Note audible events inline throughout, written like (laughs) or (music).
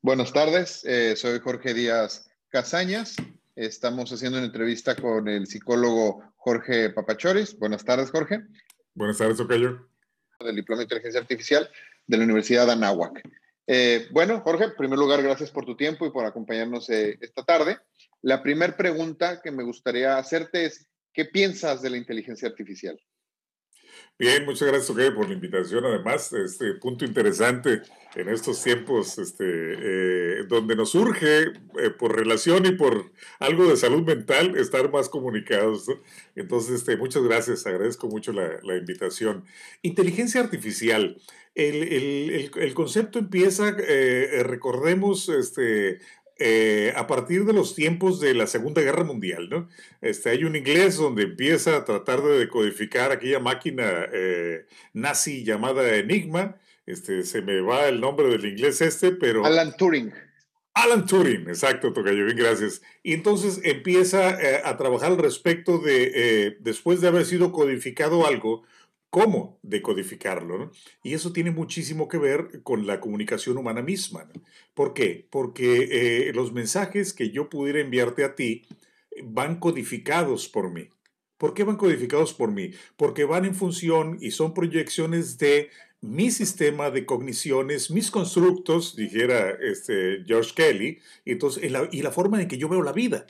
Buenas tardes, eh, soy Jorge Díaz Casañas. Estamos haciendo una entrevista con el psicólogo Jorge Papachoris. Buenas tardes, Jorge. Buenas tardes, Ocayo. Del Diploma de Inteligencia Artificial de la Universidad de Anáhuac. Eh, bueno, Jorge, en primer lugar, gracias por tu tiempo y por acompañarnos eh, esta tarde. La primera pregunta que me gustaría hacerte es, ¿qué piensas de la inteligencia artificial? Bien, muchas gracias, por la invitación. Además, este punto interesante en estos tiempos, este, eh, donde nos urge, eh, por relación y por algo de salud mental, estar más comunicados. Entonces, este, muchas gracias, agradezco mucho la, la invitación. Inteligencia artificial. El, el, el, concepto empieza, eh, recordemos, este, eh, a partir de los tiempos de la Segunda Guerra Mundial, ¿no? Este, hay un inglés donde empieza a tratar de decodificar aquella máquina eh, nazi llamada Enigma. Este, se me va el nombre del inglés este, pero... Alan Turing. Alan Turing, exacto, Tocayo, bien, gracias. Y entonces empieza eh, a trabajar al respecto de, después de haber sido codificado algo, cómo decodificarlo. ¿no? Y eso tiene muchísimo que ver con la comunicación humana misma. ¿no? ¿Por qué? Porque eh, los mensajes que yo pudiera enviarte a ti van codificados por mí. ¿Por qué van codificados por mí? Porque van en función y son proyecciones de mi sistema de cogniciones, mis constructos, dijera este George Kelly, y, entonces, la, y la forma en que yo veo la vida.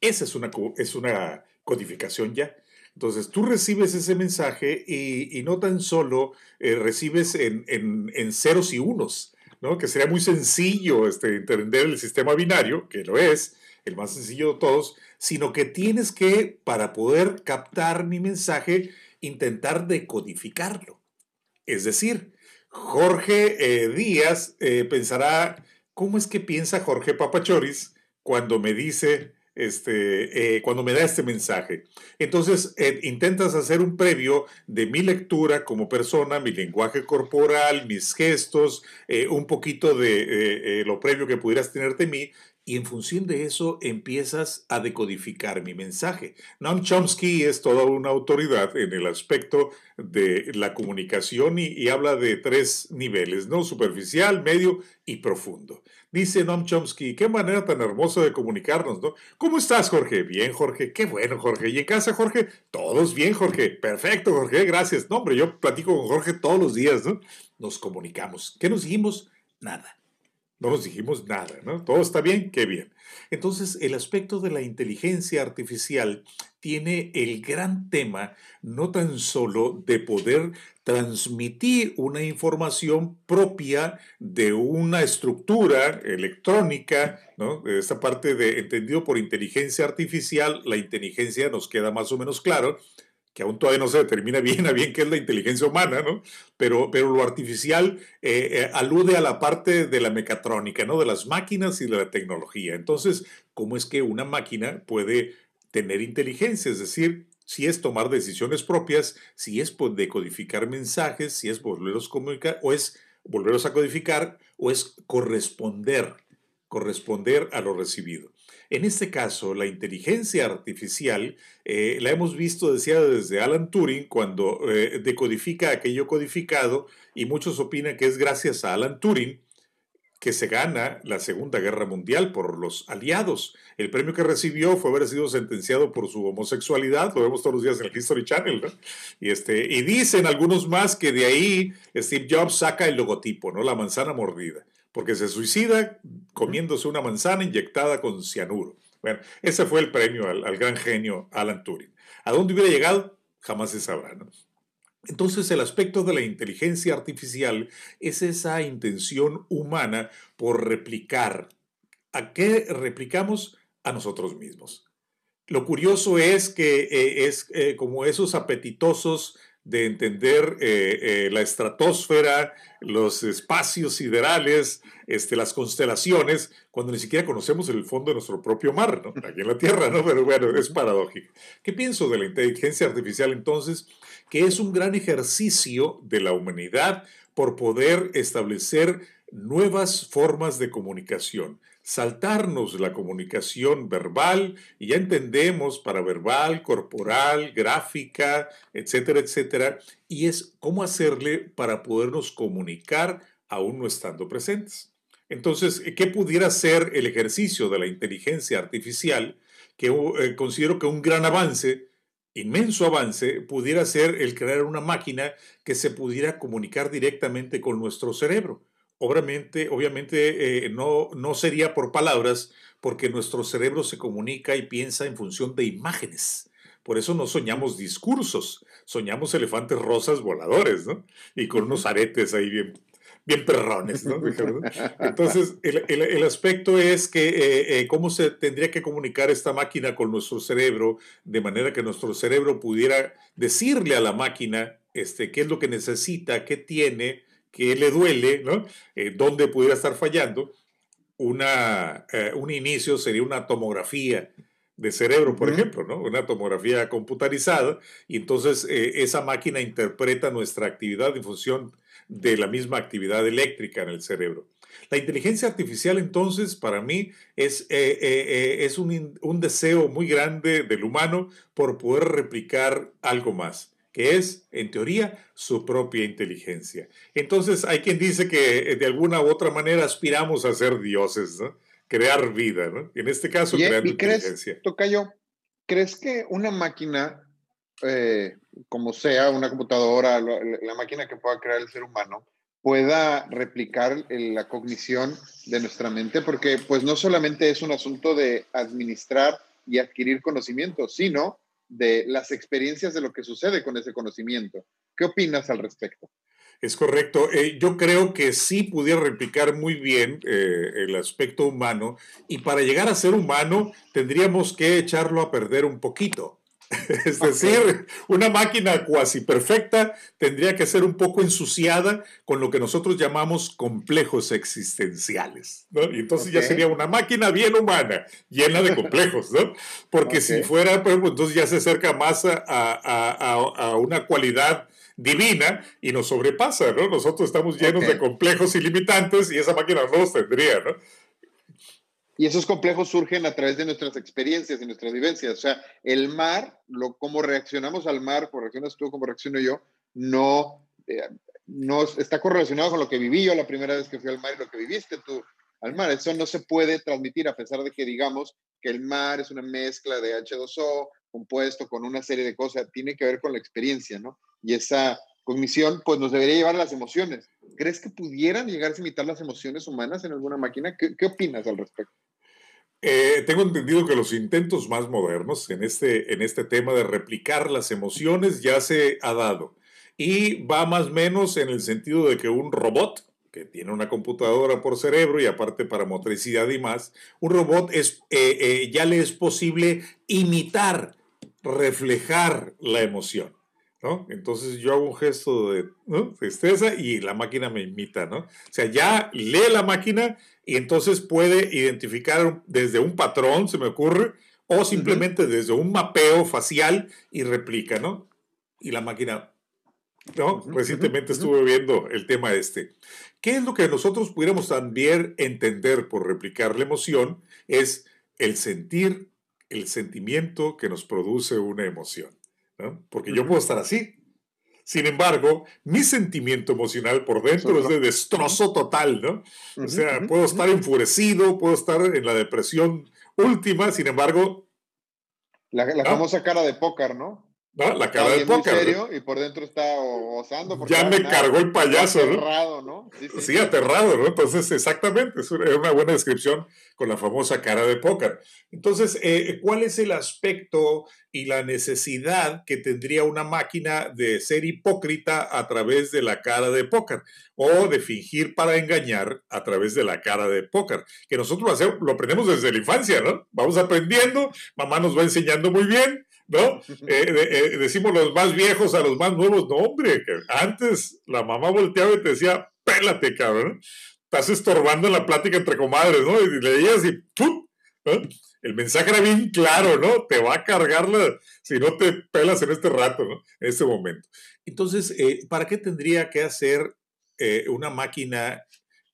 Esa es una, es una codificación ya. Entonces tú recibes ese mensaje y, no tan solo eh, recibes en, ceros y unos, ¿no? que sería muy sencillo este, entender el sistema binario, que lo es, el más sencillo de todos, sino que tienes que, para poder captar mi mensaje, intentar decodificarlo. Es decir, Jorge eh, Díaz eh, pensará, ¿cómo es que piensa Jorge Papachoris cuando me dice este, eh, cuando me da este mensaje. Entonces, eh, intentas hacer un previo de mi lectura como persona, mi lenguaje corporal, mis gestos, eh, un poquito de lo previo que pudieras tener de mí, y en función de eso empiezas a decodificar mi mensaje. Noam Chomsky es toda una autoridad en el aspecto de la comunicación y, y habla de tres niveles, ¿no? Superficial, medio y profundo. Dice Noam Chomsky, qué manera tan hermosa de comunicarnos, ¿no? ¿Cómo estás, Jorge? Bien, Jorge. Qué bueno, Jorge. ¿Y en casa, Jorge? Todos bien, Jorge. Perfecto, Jorge. Gracias. No, hombre, yo platico con Jorge todos los días, ¿no? Nos comunicamos. ¿Qué nos dijimos? Nada. No nos dijimos nada, ¿no? Todo está bien, qué bien. Entonces, el aspecto de la inteligencia artificial tiene el gran tema no tan solo de poder transmitir una información propia de una estructura electrónica, ¿no? Esta parte de entendido por inteligencia artificial, la inteligencia nos queda más o menos claro, que aún todavía no se determina bien a bien qué es la inteligencia humana, ¿no? Pero, pero lo artificial eh, eh, alude a la parte de la mecatrónica, ¿no? De las máquinas y de la tecnología. Entonces, ¿cómo es que una máquina puede tener inteligencia? Es decir, si es tomar decisiones propias, si es pues, decodificar mensajes, si es volverlos a comunicar, o es volverlos a codificar, o es corresponder, corresponder a lo recibido. En este caso, la inteligencia artificial eh, la hemos visto, decía desde Alan Turing, cuando eh, decodifica aquello codificado, y muchos opinan que es gracias a Alan Turing que se gana la Segunda Guerra Mundial por los aliados. El premio que recibió fue haber sido sentenciado por su homosexualidad, lo vemos todos los días en el History Channel, ¿no? Y, este, y dicen algunos más que de ahí Steve Jobs saca el logotipo, ¿no? La manzana mordida porque se suicida comiéndose una manzana inyectada con cianuro. Bueno, ese fue el premio al, gran genio Alan Turing. ¿A dónde hubiera llegado? Jamás se sabrá. Entonces el aspecto de la inteligencia artificial es esa intención humana por replicar. ¿A qué replicamos? A nosotros mismos. Lo curioso es que eh, es eh, como esos apetitosos de entender eh, eh, la estratosfera, los espacios siderales, este, las constelaciones, cuando ni siquiera conocemos el fondo de nuestro propio mar, ¿no? aquí en la Tierra, ¿no? pero bueno, es paradójico. ¿Qué pienso de la inteligencia artificial entonces? Que es un gran ejercicio de la humanidad por poder establecer nuevas formas de comunicación saltarnos la comunicación verbal y ya entendemos para verbal, corporal, gráfica, etcétera, etcétera, y es cómo hacerle para podernos comunicar aún no estando presentes. Entonces, ¿qué pudiera ser el ejercicio de la inteligencia artificial? Que eh, considero que un gran avance, inmenso avance, pudiera ser el crear una máquina que se pudiera comunicar directamente con nuestro cerebro. Obviamente, obviamente eh, no, no sería por palabras, porque nuestro cerebro se comunica y piensa en función de imágenes. Por eso no soñamos discursos, soñamos elefantes rosas voladores, ¿no? Y con unos aretes ahí bien, bien perrones, ¿no? Entonces, el, aspecto es que eh, eh, cómo se tendría que comunicar esta máquina con nuestro cerebro, de manera que nuestro cerebro pudiera decirle a la máquina este, qué es lo que necesita, qué tiene, qué le duele, ¿no? Eh, dónde pudiera estar fallando. Una, un inicio sería una tomografía de cerebro, por ejemplo, ¿no? Una tomografía computarizada, y entonces esa máquina interpreta nuestra actividad en función de la misma actividad eléctrica en el cerebro. La inteligencia artificial entonces para mí es, eh, eh, eh, es un, un, deseo muy grande del humano por poder replicar algo más, que es, en teoría, su propia inteligencia. Entonces hay quien dice que de alguna u otra manera aspiramos a ser dioses, ¿no? crear vida, ¿no? en este caso, crear inteligencia. Crees, Tocayo, ¿crees que una máquina eh, como sea, una computadora, la, máquina que pueda crear el ser humano, pueda replicar la cognición de nuestra mente, porque pues no solamente es un asunto de administrar y adquirir conocimiento, sino de las experiencias de lo que sucede con ese conocimiento. ¿Qué opinas al respecto? Es correcto. Eh, yo creo que sí pudiera replicar muy bien eh, el aspecto humano y para llegar a ser humano tendríamos que echarlo a perder un poquito. (laughs) Es decir, una máquina cuasi perfecta tendría que ser un poco ensuciada con lo que nosotros llamamos complejos existenciales, ¿no? Y entonces ya sería una máquina bien humana, llena de complejos, ¿no? Porque si fuera, pues, entonces ya se acerca más a, a, una cualidad divina y nos sobrepasa, ¿no? Nosotros estamos llenos de complejos ilimitantes y esa máquina no los tendría, ¿no? Y esos complejos surgen a través de nuestras experiencias y nuestras vivencias. O sea, el mar, lo, cómo reaccionamos al mar, por reaccionas tú, como reacciono yo, no, eh, no está correlacionado con lo que viví yo la primera vez que fui al mar y lo que viviste tú al mar. Eso no se puede transmitir a pesar de que digamos que el mar es una mezcla de H2O compuesto con una serie de cosas. Tiene que ver con la experiencia, ¿no? Y esa cognición, pues nos debería llevar a las emociones. ¿Crees que pudieran llegar a imitar las emociones humanas en alguna máquina? ¿Qué, qué opinas al respecto? Eh, tengo entendido que los intentos más modernos en este, en este tema de replicar las emociones ya se ha dado. Y va más o menos en el sentido de que un robot, que tiene una computadora por cerebro y aparte para motricidad y más, un robot es, eh, eh, ya le es posible imitar, reflejar la emoción. ¿No? Entonces yo hago un gesto de tristeza y la máquina me imita, ¿no? O sea, ya lee la máquina y entonces puede identificar desde un patrón, se me ocurre, o simplemente desde un mapeo facial y replica, ¿no? Y la máquina, ¿no? Recientemente estuve viendo el tema este. ¿Qué es lo que nosotros pudiéramos también entender por replicar la emoción? Es el sentir, el sentimiento que nos produce una emoción. Porque yo puedo estar así. Sin embargo, mi sentimiento emocional por dentro es de destrozo total, ¿no? O sea, puedo estar enfurecido, puedo estar en la depresión última, sin embargo... La, famosa cara de póker, ¿no? La cara de póker. serio y por dentro está gozando. Ya me cargó el payaso, aterrado, ¿no? Sí, aterrado, ¿no? Entonces, exactamente, es una buena descripción con la famosa cara de póker. Entonces, eh, ¿cuál es el aspecto y la necesidad que tendría una máquina de ser hipócrita a través de la cara de póker o de fingir para engañar a través de la cara de póker? Que nosotros lo, hacemos, lo aprendemos desde la infancia, ¿no? Vamos aprendiendo, mamá nos va enseñando muy bien ¿no? Eh, eh, decimos los más viejos a los más nuevos, no, hombre, antes la mamá volteaba y te decía, pélate, cabrón, estás estorbando la plática entre comadres, ¿no? Y leías y ¡pum! El mensaje era bien claro, ¿no? Te va a cargar si no te pelas en este rato, ¿no? En este momento. Entonces, eh, ¿para qué tendría que hacer una máquina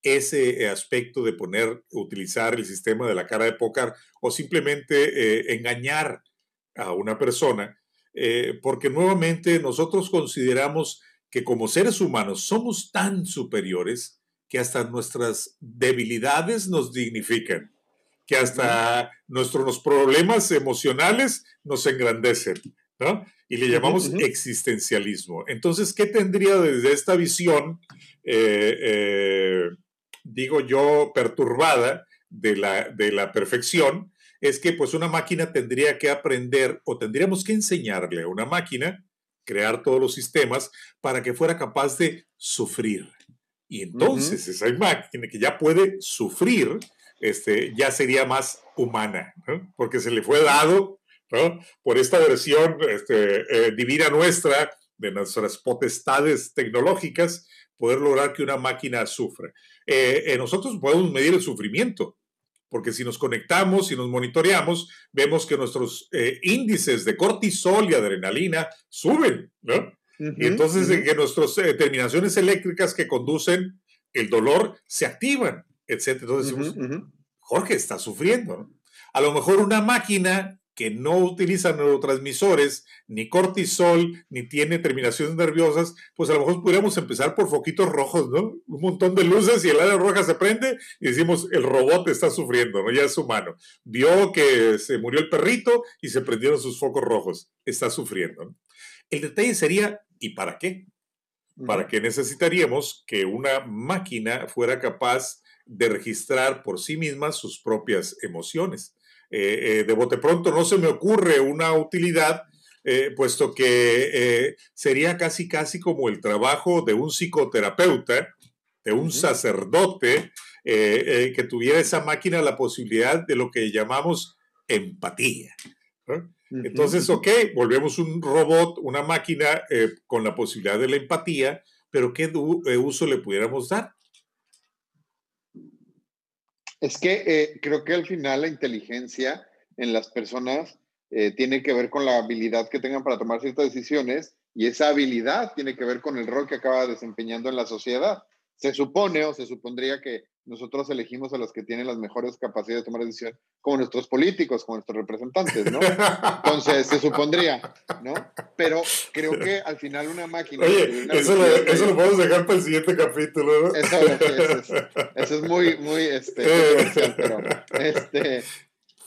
ese aspecto de poner, utilizar el sistema de la cara de póker o simplemente engañar a una persona, eh, porque nuevamente nosotros consideramos que como seres humanos somos tan superiores que hasta nuestras debilidades nos dignifican, que hasta nuestros problemas emocionales nos engrandecen, ¿no? Y le llamamos existencialismo. Entonces, ¿qué tendría desde esta visión, eh, eh, digo yo, perturbada de la, de la perfección? Es que pues una máquina tendría que aprender o tendríamos que enseñarle a una máquina crear todos los sistemas para que fuera capaz de sufrir. Y entonces esa máquina que ya puede sufrir, este, ya sería más humana, porque se le fue dado por esta versión este, eh, divina nuestra de nuestras potestades tecnológicas, poder lograr que una máquina sufra. Eh, eh, nosotros podemos medir el sufrimiento, porque si nos conectamos, si nos monitoreamos, vemos que nuestros índices de cortisol y adrenalina suben, ¿no? y entonces que nuestras terminaciones eléctricas que conducen el dolor se activan, etc. Entonces decimos, Jorge está sufriendo. A lo mejor una máquina que no utiliza neurotransmisores, ni cortisol, ni tiene terminaciones nerviosas, pues a lo mejor podríamos empezar por foquitos rojos, ¿no? Un montón de luces y el área roja se prende y decimos, el robot está sufriendo, ¿no? Ya es humano. Vio que se murió el perrito y se prendieron sus focos rojos, está sufriendo. El detalle sería, ¿y para qué? ¿Para qué necesitaríamos que una máquina fuera capaz de registrar por sí misma sus propias emociones. Eh, eh, de bote pronto no se me ocurre una utilidad, eh, puesto que sería casi casi como el trabajo de un psicoterapeuta, de un sacerdote, que tuviera esa máquina la posibilidad de lo que llamamos empatía. Entonces, ok, volvemos un robot, una máquina con la posibilidad de la empatía, pero ¿qué uso le pudiéramos dar? Es que eh, creo que al final la inteligencia en las personas eh, tiene que ver con la habilidad que tengan para tomar ciertas decisiones y esa habilidad tiene que ver con el rol que acaba desempeñando en la sociedad. Se supone o se supondría que nosotros elegimos a los que tienen las mejores capacidades de tomar decisiones, como nuestros políticos, como nuestros representantes, ¿no? Entonces, se supondría, ¿no? Pero creo que al final una máquina... Oye, eso, lo, eso lo, podemos dejar para el siguiente capítulo, ¿no? Eso, eso, es, muy, muy este, pero, este,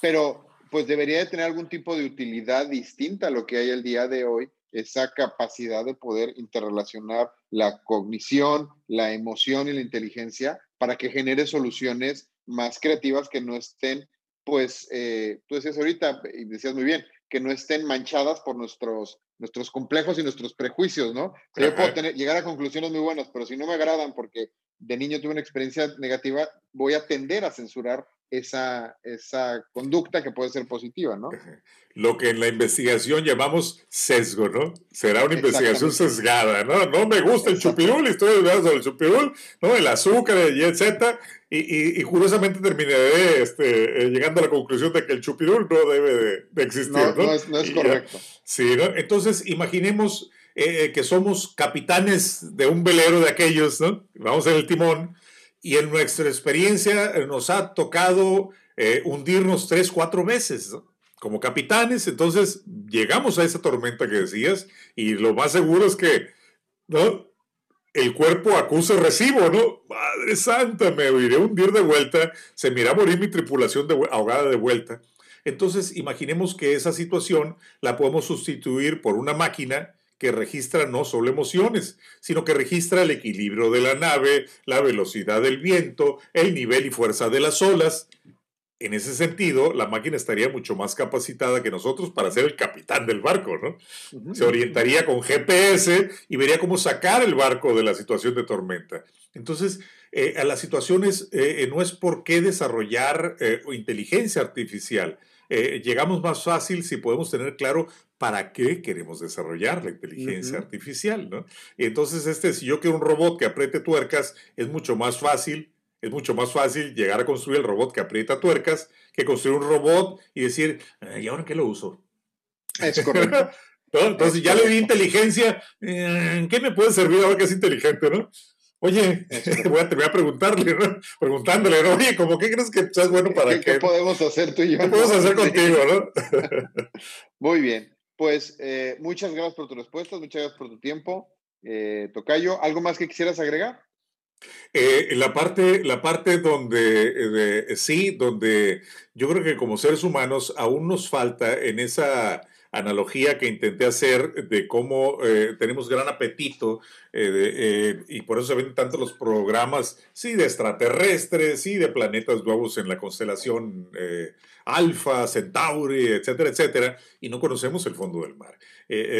pero pues debería de tener algún tipo de utilidad distinta a lo que hay el día de hoy, esa capacidad de poder interrelacionar la cognición, la emoción y la inteligencia para que genere soluciones más creativas que no estén, pues, eh, tú decías ahorita, y decías muy bien, que no estén manchadas por nuestros, nuestros complejos y nuestros prejuicios, ¿no? yo puedo tener, llegar a conclusiones muy buenas, pero si no me agradan porque de niño tuve una experiencia negativa, voy a tender a censurar esa, esa conducta que puede ser positiva, ¿no? Lo que en la investigación llamamos sesgo, ¿no? Será una investigación sesgada, ¿no? No me gusta el chupirul, estoy hablando sobre el chupirul, ¿no? El azúcar, y etcétera, y, y, curiosamente terminaré este, eh, llegando a la conclusión de que el chupirul no debe de, existir, ¿no? No, es, no es correcto. sí, ¿no? Entonces, imaginemos eh, que somos capitanes de un velero de aquellos, ¿no? Vamos en el timón, y en nuestra experiencia eh, nos ha tocado eh, hundirnos tres, cuatro veces como capitanes. Entonces llegamos a esa tormenta que decías y lo más seguro es que ¿no? el cuerpo acusa recibo, ¿no? Madre santa, me iré a hundir de vuelta, se mira a morir mi tripulación de, ahogada de vuelta. Entonces, imaginemos que esa situación la podemos sustituir por una máquina que registra no solo emociones, sino que registra el equilibrio de la nave, la velocidad del viento, el nivel y fuerza de las olas. En ese sentido, la máquina estaría mucho más capacitada que nosotros para ser el capitán del barco, ¿no? Se orientaría con GPS y vería cómo sacar el barco de la situación de tormenta. Entonces, eh, a las situaciones eh, eh, no es por qué desarrollar inteligencia artificial, eh, llegamos más fácil si podemos tener claro para qué queremos desarrollar la inteligencia artificial, ¿no? Entonces, este, si yo quiero un robot que apriete tuercas, es mucho más fácil, es mucho más fácil llegar a construir el robot que aprieta tuercas que construir un robot y decir, ¿y ahora qué lo uso? Es correcto. (laughs) Entonces, ya le di inteligencia, ¿en qué me puede servir ahora que es inteligente, no? Oye, (laughs) voy a terminar preguntarle, ¿no? preguntándole, ¿no? Oye, ¿cómo qué crees que es bueno para ¿Qué, ¿Qué podemos hacer tú y yo? ¿Qué podemos hacer (laughs) contigo, no? Muy bien. Pues eh, muchas gracias por tu respuesta, muchas gracias por tu tiempo. Eh, Tocayo, ¿algo más que quisieras agregar? Eh, la, parte, la parte donde sí, donde yo creo que como seres humanos aún nos falta en esa analogía que intenté hacer de cómo eh, tenemos gran apetito eh, y por eso se ven tanto los programas, sí, de extraterrestres, sí, de planetas nuevos en la constelación Alfa, Centauri, etcétera, etcétera, y no conocemos el fondo del mar.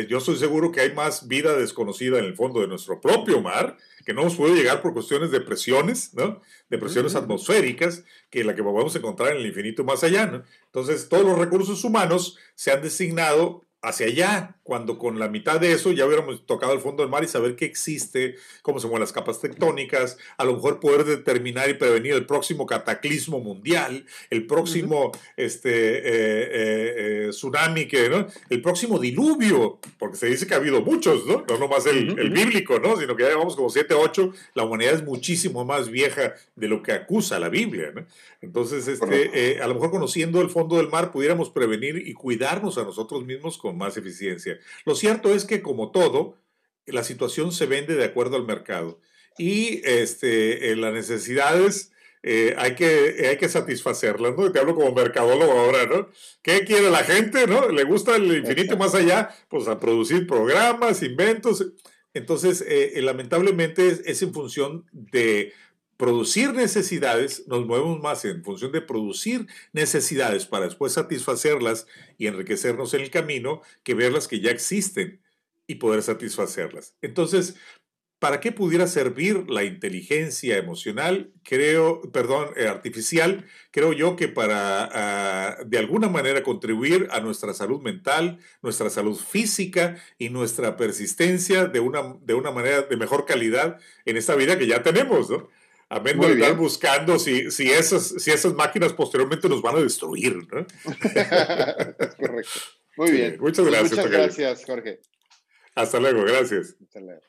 yo estoy seguro que hay más vida desconocida en el fondo de nuestro propio mar que no nos puede llegar por cuestiones de presiones, ¿no? De presiones atmosféricas, que la que podemos encontrar en el infinito más allá, ¿no? Entonces, todos los recursos humanos se han designado hacia allá, cuando con la mitad de eso ya hubiéramos tocado el fondo del mar y saber qué existe, cómo se mueven las capas tectónicas, a lo mejor poder determinar y prevenir el próximo cataclismo mundial, el próximo este, eh, eh, eh, tsunami, que, ¿no? el próximo diluvio, porque se dice que ha habido muchos, ¿no? No nomás el, el bíblico, ¿no? Sino que ya llevamos como 7, 8, la humanidad es muchísimo más vieja de lo que acusa la Biblia, ¿no? Entonces, este, a lo mejor conociendo el fondo del mar pudiéramos prevenir y cuidarnos a nosotros mismos con más eficiencia. Lo cierto es que, como todo, la situación se vende de acuerdo al mercado y este, las necesidades eh, hay, que, hay que satisfacerlas, ¿no? Te hablo como mercadólogo ahora, ¿no? ¿Qué quiere la gente, no? ¿Le gusta el infinito más allá? Pues a producir programas, inventos. Entonces, eh, lamentablemente es en función de producir necesidades, nos movemos más en función de producir necesidades para después satisfacerlas y enriquecernos en el camino que verlas que ya existen y poder satisfacerlas. Entonces, ¿para qué pudiera servir la inteligencia emocional? Creo, perdón, eh, artificial, creo yo que para ah, de alguna manera contribuir a nuestra salud mental, nuestra salud física y nuestra persistencia de una, de una manera de mejor calidad en esta vida que ya tenemos, ¿no? A de estar buscando si, si, esas, si esas máquinas posteriormente nos van a destruir. ¿no? es (laughs) correcto. Muy bien. muchas gracias. Muchas gracias, Jorge. Hasta luego, gracias. Hasta luego.